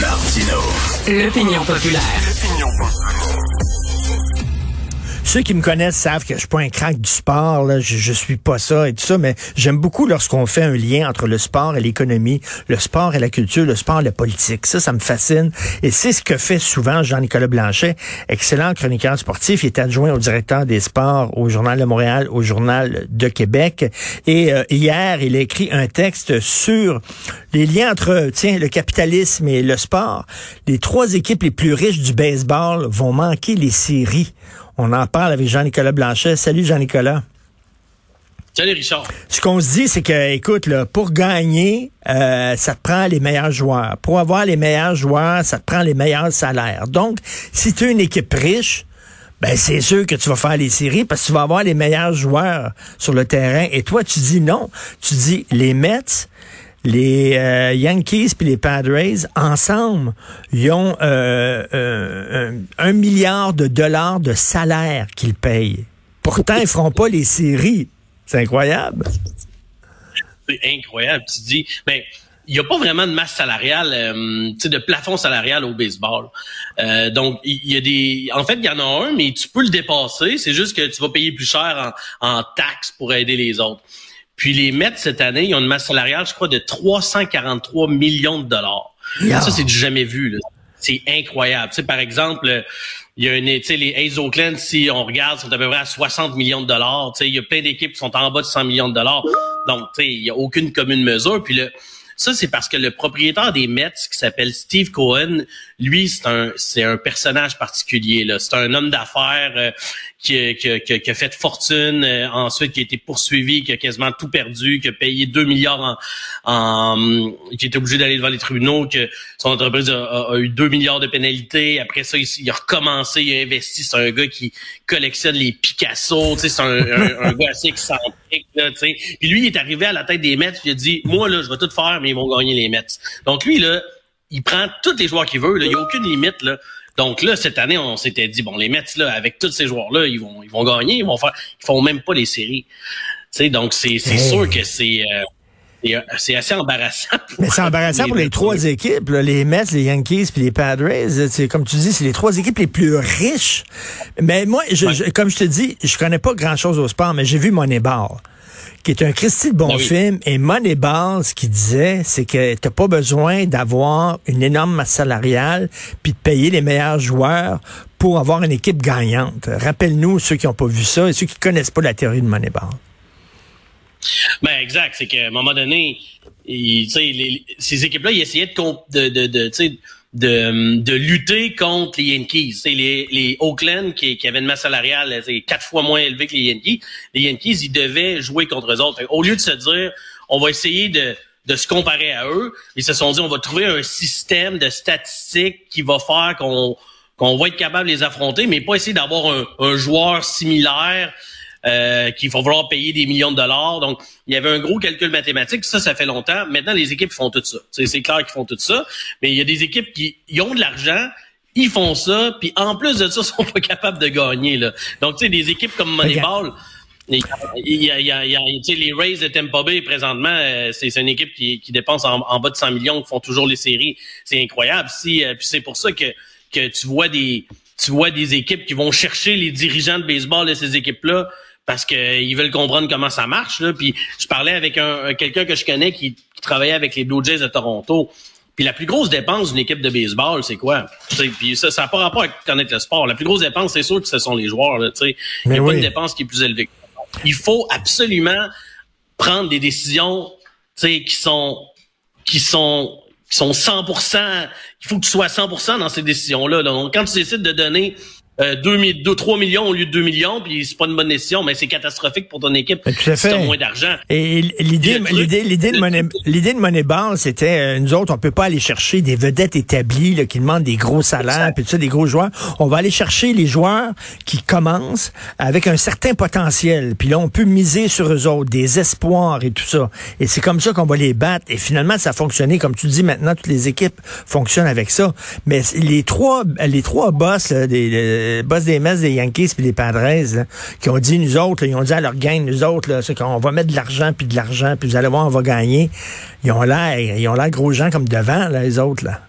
Martino. L'opinion populaire. Ceux qui me connaissent savent que je suis pas un crack du sport, je suis pas ça et tout ça, mais j'aime beaucoup lorsqu'on fait un lien entre le sport et l'économie, le sport et la culture, le sport et la politique. Ça, ça me fascine. Et c'est ce que fait souvent Jean-Nicolas Blanchet, excellent chroniqueur sportif. Il est adjoint au directeur des sports au Journal de Montréal, au Journal de Québec. Et euh, hier, il a écrit un texte sur les liens entre, tiens, le capitalisme et le sport. Les trois équipes les plus riches du baseball vont manquer les séries. On en parle avec Jean-Nicolas Blanchet. Salut Jean-Nicolas. Salut Richard. Ce qu'on se dit, c'est que, écoute, là, pour gagner, euh, ça te prend les meilleurs joueurs. Pour avoir les meilleurs joueurs, ça te prend les meilleurs salaires. Donc, si tu es une équipe riche, ben c'est sûr que tu vas faire les séries parce que tu vas avoir les meilleurs joueurs sur le terrain. Et toi, tu dis non. Tu dis les Mets, les euh, Yankees puis les Padres, ensemble, ils ont euh, euh, un, milliard de dollars de salaire qu'ils payent. Pourtant, ils feront pas les séries. C'est incroyable. C'est incroyable. Tu dis, ben, il n'y a pas vraiment de masse salariale, euh, de plafond salarial au baseball. Euh, donc, il y a des. En fait, il y en a un, mais tu peux le dépasser. C'est juste que tu vas payer plus cher en, en taxes pour aider les autres. Puis les Mets cette année, ils ont une masse salariale, je crois, de 343 millions de dollars. Yeah. Ça, c'est du jamais vu. là. C'est incroyable. Tu sais, par exemple, il y a une, tu sais, les A's Oakland, si on regarde, sont à peu près à 60 millions de dollars. Tu sais, il y a plein d'équipes qui sont en bas de 100 millions de dollars. Donc, tu sais, il y a aucune commune mesure. Puis le, ça, c'est parce que le propriétaire des Mets, qui s'appelle Steve Cohen, lui, c'est un, c'est un personnage particulier. Là. C'est un homme d'affaires euh, qui, a- qui, qui qui a fait fortune, euh, ensuite qui a été poursuivi, qui a quasiment tout perdu, qui a payé 2 milliards en, en qui a été obligé d'aller devant les tribunaux, que son entreprise a, a- eu 2 milliards de pénalités. Après ça, il, il a recommencé, il a investi. C'est un gars qui collectionne les Picasso. C'est un, un, un gars assez excentrique. Là, tu sais. Puis lui, il est arrivé à la tête des Mets, il a dit, moi, là, je vais tout faire, mais ils vont gagner les Mets. Donc lui, là, il prend tous les joueurs qu'il veut. là. Il n'y a aucune limite. Là. Donc là, cette année, on s'était dit, bon, les Mets, là, avec tous ces joueurs-là, ils vont, ils vont gagner, ils vont faire, ils font même pas les séries. Tu sais, donc c'est, Hey. sûr que c'est, euh, c'est, euh, assez embarrassant. Mais c'est embarrassant pour les trois équipes, là, les Mets, les Yankees puis les Padres. C'est comme tu dis, c'est les trois équipes les plus riches. Mais moi, je, Ouais. je- comme je te dis, je connais pas grand-chose au sport, mais j'ai vu Moneyball, qui est un Christy de bon oui. film. Et Moneyball, ce qu'il disait, c'est que t'as pas besoin d'avoir une énorme masse salariale puis de payer les meilleurs joueurs pour avoir une équipe gagnante. Rappelle-nous ceux qui n'ont pas vu ça et ceux qui connaissent pas la théorie de Moneyball. Ben exact, c'est qu'à un moment donné, il- les- ces équipes-là, ils essayaient de, de, de, de, de, de lutter contre les Yankees. C'est les, les Oakland qui, avaient une masse salariale quatre fois moins élevée que les Yankees. Les Yankees, ils devaient jouer contre eux autres. Au lieu de se dire, on va essayer de, de se comparer à eux, ils se sont dit, on va trouver un système de statistiques qui va faire qu'on qu'on va être capable de les affronter, mais pas essayer d'avoir un joueur similaire euh, qu'il va falloir payer des millions de dollars. Donc, il y avait un gros calcul mathématique. Ça, ça fait longtemps. Maintenant, les équipes font tout ça. C'est c'est clair qu'ils font tout ça. Mais il y a des équipes qui ils ont de l'argent, ils font ça, puis en plus de ça, ils sont pas capables de gagner. Là. Donc, tu sais, des équipes comme Moneyball, il y a, il y a- il y a- tu sais, les Rays de Tampa Bay, présentement, euh, c'est c'est une équipe qui, qui dépense en, en bas de 100 millions, qui font toujours les séries. C'est incroyable. Si, euh, puis c'est pour ça que, que tu vois des tu vois des équipes qui vont chercher les dirigeants de baseball de ces équipes-là parce qu'ils veulent comprendre comment ça marche. Là. Puis je parlais avec un, un- quelqu'un que je connais qui, qui travaillait avec les Blue Jays de Toronto. Puis la plus grosse dépense d'une équipe de baseball, c'est quoi? Tu sais, Puis ça, ça n'a pas rapport avec connaître le sport. La plus grosse dépense, c'est sûr que ce sont les joueurs. Là, tu sais. Il n'y a oui. pas une dépense qui est plus élevée. que ça. Il faut absolument prendre des décisions tu sais, qui sont qui sont qui sont 100%, il faut que tu sois 100% dans ces décisions-là. là. Donc, quand tu décides de donner euh, 2, 2, 3 millions au lieu de 2 millions, puis c'est pas une bonne décision, mais c'est catastrophique pour ton équipe tout à si t'as fait. moins d'argent. Et l'idée, l'idée, l'idée de Money, l'idée de Moneyball, c'était, euh, nous autres, on peut pas aller chercher des vedettes établies, là, qui demandent des gros salaires, puis tout ça, des gros joueurs. On va aller chercher les joueurs qui commencent avec un certain potentiel. Puis là, on peut miser sur eux autres, des espoirs et tout ça. Et c'est comme ça qu'on va les battre. Et finalement, ça a fonctionné. Comme tu dis, maintenant, toutes les équipes fonctionnent avec ça. Mais les trois, les trois boss, là, des, les boss des Mets, des Yankees puis des Padres, là, qui ont dit, nous autres, ils ont dit à leur gang, nous autres, c'est qu'on va mettre de l'argent puis de l'argent, puis vous allez voir, on va gagner. Ils ont l'air, ils ont l'air gros gens comme devant, les autres, là.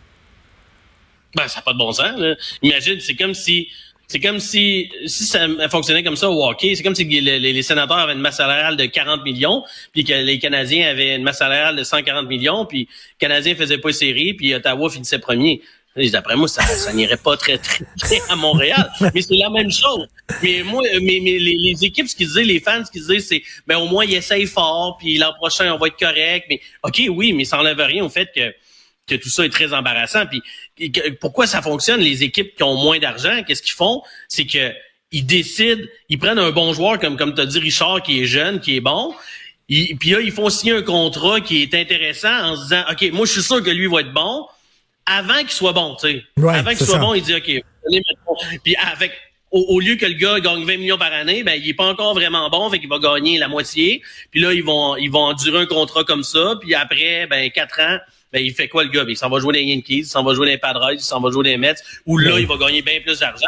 Ben, ça n'a pas de bon sens. Là. Imagine, c'est comme si c'est comme si si ça fonctionnait comme ça au hockey, c'est comme si les, les, sénateurs avaient une masse salariale de 40 millions, puis que les Canadiens avaient une masse salariale de 140 millions, puis les Canadiens faisaient pas série, puis Ottawa finissait premier. D'après moi, ça, n'irait pas très, très à Montréal. mais c'est la même chose. Mais moi, mais, mais les, équipes, ce qu'ils disaient, les fans, ce qu'ils disaient, c'est ben au moins ils essayent fort, puis l'an prochain, on va être correct. Mais OK, oui, mais ça enlève rien au fait que que tout ça est très embarrassant. Puis pourquoi ça fonctionne Les équipes qui ont moins d'argent, qu'est-ce qu'ils font? C'est que ils décident, ils prennent un bon joueur comme comme as dit Richard qui est jeune, qui est bon. puis là, ils font signer un contrat qui est intéressant en se disant, OK, moi, je suis sûr que lui va être bon avant qu'il soit bon, tu sais. avant qu'il soit bon, il dit, OK, puis avec, au, lieu que le gars gagne 20 millions par année, ben, il est pas encore vraiment bon, fait qu'il va gagner la moitié. Puis là, ils vont, ils vont endurer un contrat comme ça. Puis après, ben, quatre ans, ben, il fait quoi le gars? Ben, il s'en va jouer les Yankees, il s'en va jouer les Padres, il s'en va jouer les Mets, où là, il va gagner bien plus d'argent,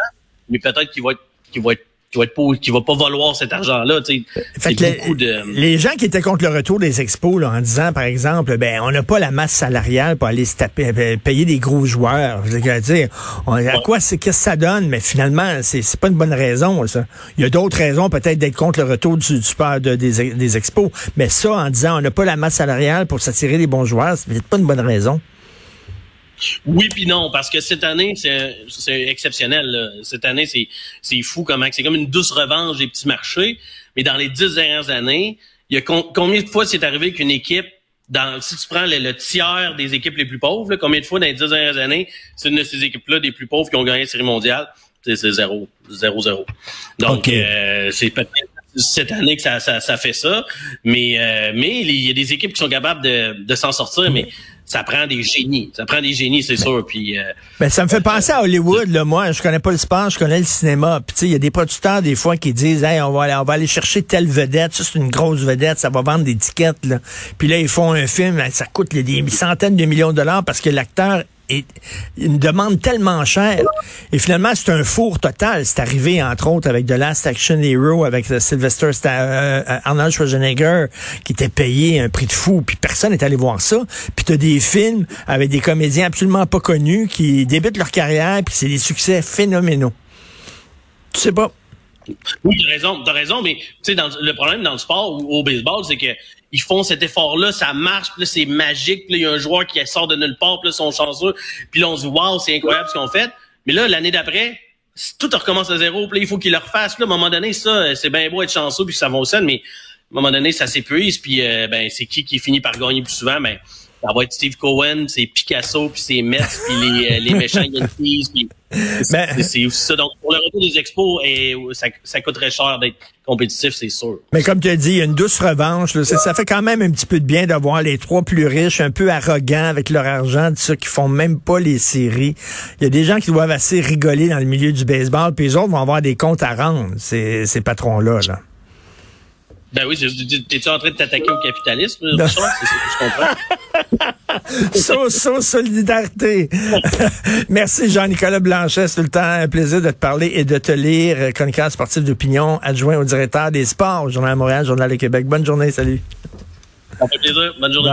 mais peut-être qu'il va être, qu'il va être qui va être pas, qui va pas valoir cet argent-là. de... Les gens qui étaient contre le retour des expos là, en disant, par exemple, ben on n'a pas la masse salariale pour aller se taper, euh, payer des gros joueurs. Je veux dire, à quoi c'est qu'est-ce que ça donne? Mais finalement, c'est c'est pas une bonne raison. Ça. Il y a d'autres raisons peut-être d'être contre le retour du, du sport de, des, des expos, mais ça en disant on n'a pas la masse salariale pour s'attirer des bons joueurs, c'est peut-être pas une bonne raison. Oui puis non, parce que cette année, c'est exceptionnel. Cette année, c'est fou comment c'est comme une douce revanche des petits marchés. Mais dans les dix dernières années, il y a combien de fois c'est arrivé qu'une équipe, dans, si tu prends le, tiers des équipes les plus pauvres, combien de fois dans les dix dernières années, c'est une de ces équipes-là des plus pauvres qui ont gagné la série mondiale? C'est zéro, zéro, zéro. Donc, euh, c'est peut-être cette année que ça, ça, fait ça, mais euh, mais il y a des équipes qui sont capables de, de s'en sortir, mais ça prend des génies. Ça prend des génies, c'est sûr. Puis, euh, ben, ça me fait penser à Hollywood. Là. Moi, je connais pas le sport, je connais le cinéma. Puis, il y a des producteurs, des fois, qui disent hey, on va, aller, on va aller chercher telle vedette. Ça, c'est une grosse vedette. Ça va vendre des tickets. Là. Puis là, ils font un film. Ça coûte des centaines de millions de dollars parce que l'acteur une demande tellement chère. Et finalement, c'est un four total. C'est arrivé, entre autres, avec The Last Action Hero, avec Sylvester euh, euh, Arnold Schwarzenegger, qui était payé un prix de fou, puis personne n'est allé voir ça. Puis tu as des films avec des comédiens absolument pas connus qui débutent leur carrière, puis c'est des succès phénoménaux. Tu sais pas. Oui, t'as raison, t'as raison, mais tu sais, le problème dans le sport ou au baseball, c'est que ils font cet effort-là, ça marche, puis là, c'est magique, puis il y a un joueur qui sort de nulle part, puis là, sont chanceux, puis là, on se dit, waouh, c'est incroyable ce qu'on fait. Mais là, l'année d'après, tout recommence à zéro, puis là, il faut qu'ils le refassent. Là, à un moment donné, ça, c'est bien beau être chanceux, puis ça fonctionne, mais à un moment donné, ça s'épuise, puis euh, ben, c'est qui qui finit par gagner plus souvent? Ben, ça va être Steve Cohen, c'est Picasso, puis c'est Metz, puis les, euh, les méchants Yankees, puis c'est ça. Donc, pour le retour des expos, et ça, ça coûterait cher d'être compétitif, c'est sûr. Mais comme tu as dit, il y a une douce revanche. Là. Ça, fait quand même un petit peu de bien d'avoir les trois plus riches, un peu arrogants avec leur argent, ceux qui font même pas les séries. Il y a des gens qui doivent assez rigoler dans le milieu du baseball, puis les autres vont avoir des comptes à rendre, ces, ces patrons-là. là. Ben oui, t'es-tu en train de t'attaquer au capitalisme, Richard? je comprends. so, so, solidarité. Merci Jean-Nicolas Blanchet. C'est tout le temps un plaisir de te parler et de te lire. Chroniqueur sportif d'opinion, adjoint au directeur des sports au Journal de Montréal, Journal de Québec. Bonne journée, salut. Ça fait plaisir. Bonne journée.